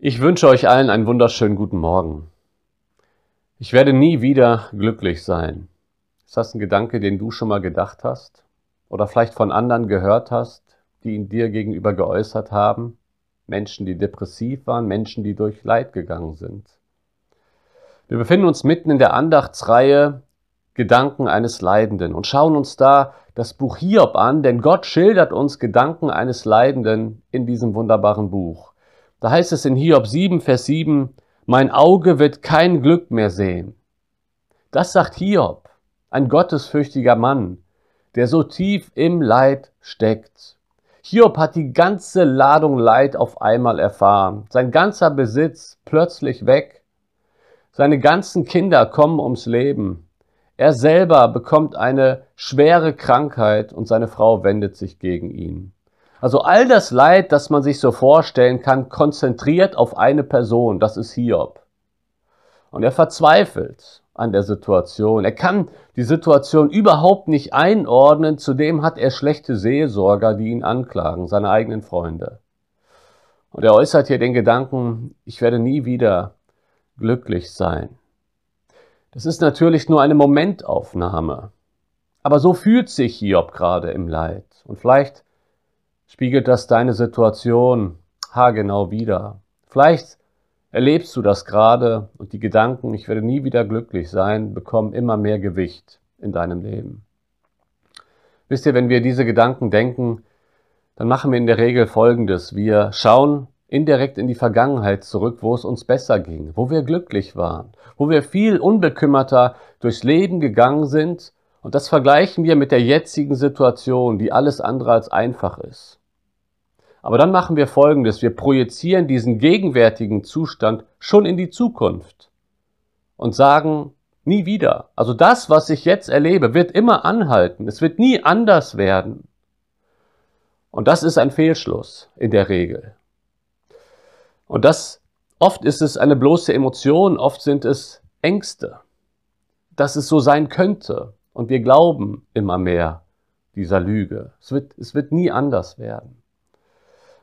Ich wünsche euch allen einen wunderschönen guten Morgen. Ich werde nie wieder glücklich sein. Ist das ein Gedanke, den du schon mal gedacht hast? Oder vielleicht von anderen gehört hast, die ihn dir gegenüber geäußert haben? Menschen, die depressiv waren, Menschen, die durch Leid gegangen sind. Wir befinden uns mitten in der Andachtsreihe Gedanken eines Leidenden und schauen uns da das Buch Hiob an, denn Gott schildert uns Gedanken eines Leidenden in diesem wunderbaren Buch. Da heißt es in Hiob 7, Vers 7, mein Auge wird kein Glück mehr sehen. Das sagt Hiob, ein gottesfürchtiger Mann, der so tief im Leid steckt. Hiob hat die ganze Ladung Leid auf einmal erfahren. Sein ganzer Besitz plötzlich weg. Seine ganzen Kinder kommen ums Leben. Er selber bekommt eine schwere Krankheit und seine Frau wendet sich gegen ihn. Also all das Leid, das man sich so vorstellen kann, konzentriert auf eine Person, das ist Hiob. Und er verzweifelt an der Situation. Er kann die Situation überhaupt nicht einordnen, zudem hat er schlechte Seelsorger, die ihn anklagen, seine eigenen Freunde. Und er äußert hier den Gedanken, ich werde nie wieder glücklich sein. Das ist natürlich nur eine Momentaufnahme. Aber so fühlt sich Hiob gerade im Leid. Und vielleicht spiegelt das deine Situation haargenau wider. Vielleicht erlebst du das gerade und die Gedanken, ich werde nie wieder glücklich sein, bekommen immer mehr Gewicht in deinem Leben. Wisst ihr, wenn wir diese Gedanken denken, dann machen wir in der Regel Folgendes. Wir schauen indirekt in die Vergangenheit zurück, wo es uns besser ging, wo wir glücklich waren, wo wir viel unbekümmerter durchs Leben gegangen sind und das vergleichen wir mit der jetzigen Situation, die alles andere als einfach ist. Aber dann machen wir Folgendes. Wir projizieren diesen gegenwärtigen Zustand schon in die Zukunft und sagen, nie wieder. Also das, was ich jetzt erlebe, wird immer anhalten. Es wird nie anders werden. Und das ist ein Fehlschluss in der Regel. Und das, oft ist es eine bloße Emotion, oft sind es Ängste, dass es so sein könnte. Und wir glauben immer mehr dieser Lüge. Es wird, es wird nie anders werden.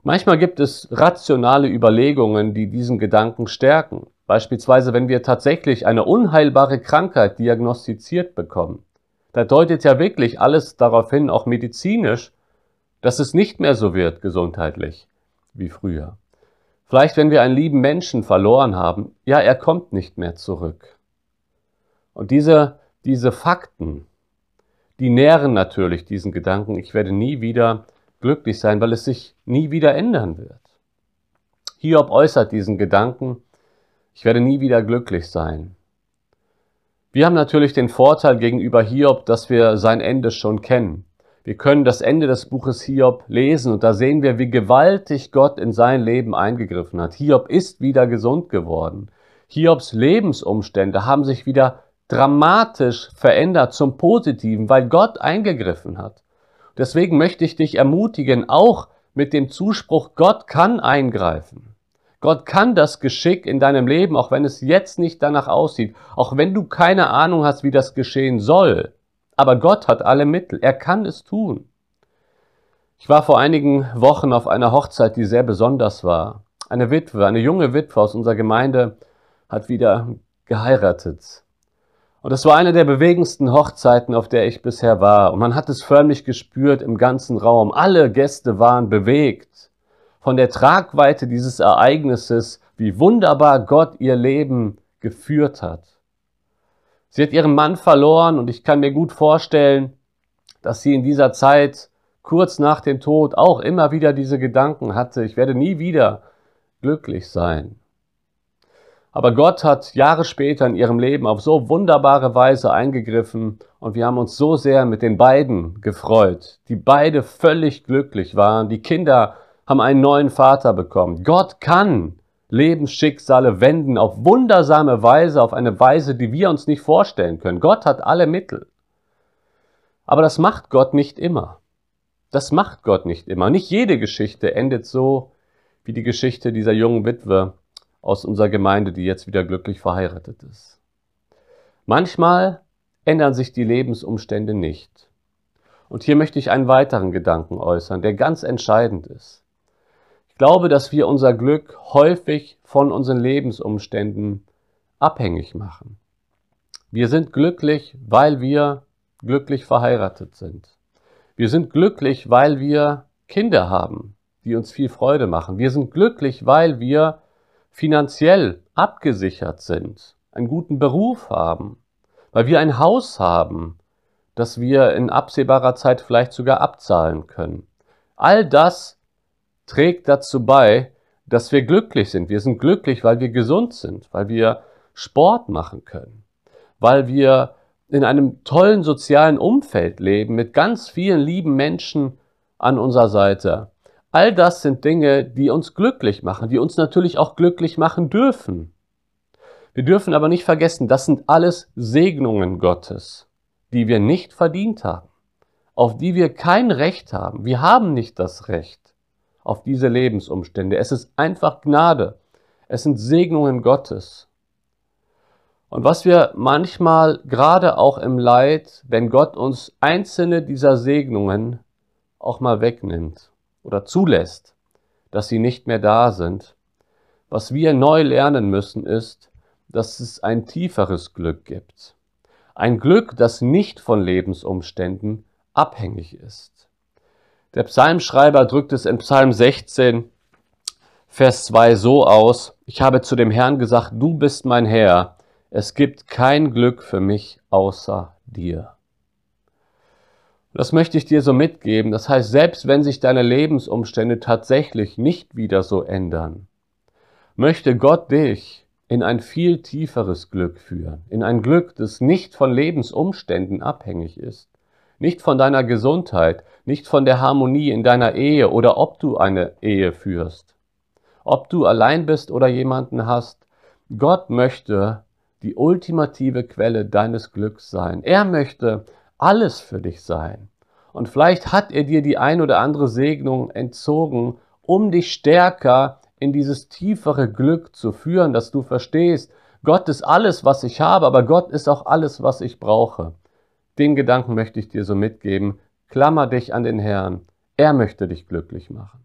Manchmal gibt es rationale Überlegungen, die diesen Gedanken stärken. Beispielsweise, wenn wir tatsächlich eine unheilbare Krankheit diagnostiziert bekommen. Da deutet ja wirklich alles darauf hin, auch medizinisch, dass es nicht mehr so wird gesundheitlich wie früher. Vielleicht, wenn wir einen lieben Menschen verloren haben, ja, er kommt nicht mehr zurück. Und diese, diese Fakten, die nähren natürlich diesen Gedanken, ich werde nie wieder glücklich sein, weil es sich nie wieder ändern wird. Hiob äußert diesen Gedanken, ich werde nie wieder glücklich sein. Wir haben natürlich den Vorteil gegenüber Hiob, dass wir sein Ende schon kennen. Wir können das Ende des Buches Hiob lesen und da sehen wir, wie gewaltig Gott in sein Leben eingegriffen hat. Hiob ist wieder gesund geworden. Hiobs Lebensumstände haben sich wieder dramatisch verändert zum Positiven, weil Gott eingegriffen hat. Deswegen möchte ich dich ermutigen, auch mit dem Zuspruch, Gott kann eingreifen. Gott kann das Geschick in deinem Leben, auch wenn es jetzt nicht danach aussieht, auch wenn du keine Ahnung hast, wie das geschehen soll. Aber Gott hat alle Mittel, er kann es tun. Ich war vor einigen Wochen auf einer Hochzeit, die sehr besonders war. Eine Witwe, eine junge Witwe aus unserer Gemeinde hat wieder geheiratet. Und es war eine der bewegendsten Hochzeiten, auf der ich bisher war. Und man hat es förmlich gespürt im ganzen Raum. Alle Gäste waren bewegt von der Tragweite dieses Ereignisses, wie wunderbar Gott ihr Leben geführt hat. Sie hat ihren Mann verloren und ich kann mir gut vorstellen, dass sie in dieser Zeit kurz nach dem Tod auch immer wieder diese Gedanken hatte, ich werde nie wieder glücklich sein. Aber Gott hat Jahre später in ihrem Leben auf so wunderbare Weise eingegriffen und wir haben uns so sehr mit den beiden gefreut, die beide völlig glücklich waren. Die Kinder haben einen neuen Vater bekommen. Gott kann Lebensschicksale wenden auf wundersame Weise, auf eine Weise, die wir uns nicht vorstellen können. Gott hat alle Mittel. Aber das macht Gott nicht immer. Das macht Gott nicht immer. Nicht jede Geschichte endet so wie die Geschichte dieser jungen Witwe, aus unserer Gemeinde, die jetzt wieder glücklich verheiratet ist. Manchmal ändern sich die Lebensumstände nicht. Und hier möchte ich einen weiteren Gedanken äußern, der ganz entscheidend ist. Ich glaube, dass wir unser Glück häufig von unseren Lebensumständen abhängig machen. Wir sind glücklich, weil wir glücklich verheiratet sind. Wir sind glücklich, weil wir Kinder haben, die uns viel Freude machen. Wir sind glücklich, weil wir finanziell abgesichert sind, einen guten Beruf haben, weil wir ein Haus haben, das wir in absehbarer Zeit vielleicht sogar abzahlen können. All das trägt dazu bei, dass wir glücklich sind. Wir sind glücklich, weil wir gesund sind, weil wir Sport machen können, weil wir in einem tollen sozialen Umfeld leben mit ganz vielen lieben Menschen an unserer Seite. All das sind Dinge, die uns glücklich machen, die uns natürlich auch glücklich machen dürfen. Wir dürfen aber nicht vergessen, das sind alles Segnungen Gottes, die wir nicht verdient haben, auf die wir kein Recht haben. Wir haben nicht das Recht auf diese Lebensumstände. Es ist einfach Gnade. Es sind Segnungen Gottes. Und was wir manchmal, gerade auch im Leid, wenn Gott uns einzelne dieser Segnungen auch mal wegnimmt oder zulässt, dass sie nicht mehr da sind, was wir neu lernen müssen, ist, dass es ein tieferes Glück gibt. Ein Glück, das nicht von Lebensumständen abhängig ist. Der Psalmschreiber drückt es in Psalm 16, Vers 2 so aus, ich habe zu dem Herrn gesagt, du bist mein Herr, es gibt kein Glück für mich außer dir. Das möchte ich dir so mitgeben. Das heißt, selbst wenn sich deine Lebensumstände tatsächlich nicht wieder so ändern, möchte Gott dich in ein viel tieferes Glück führen, in ein Glück, das nicht von Lebensumständen abhängig ist, nicht von deiner Gesundheit, nicht von der Harmonie in deiner Ehe oder ob du eine Ehe führst, ob du allein bist oder jemanden hast. Gott möchte die ultimative Quelle deines Glücks sein. Er möchte alles für dich sein. Und vielleicht hat er dir die ein oder andere Segnung entzogen, um dich stärker in dieses tiefere Glück zu führen, dass du verstehst, Gott ist alles, was ich habe, aber Gott ist auch alles, was ich brauche. Den Gedanken möchte ich dir so mitgeben. Klammer dich an den Herrn. Er möchte dich glücklich machen.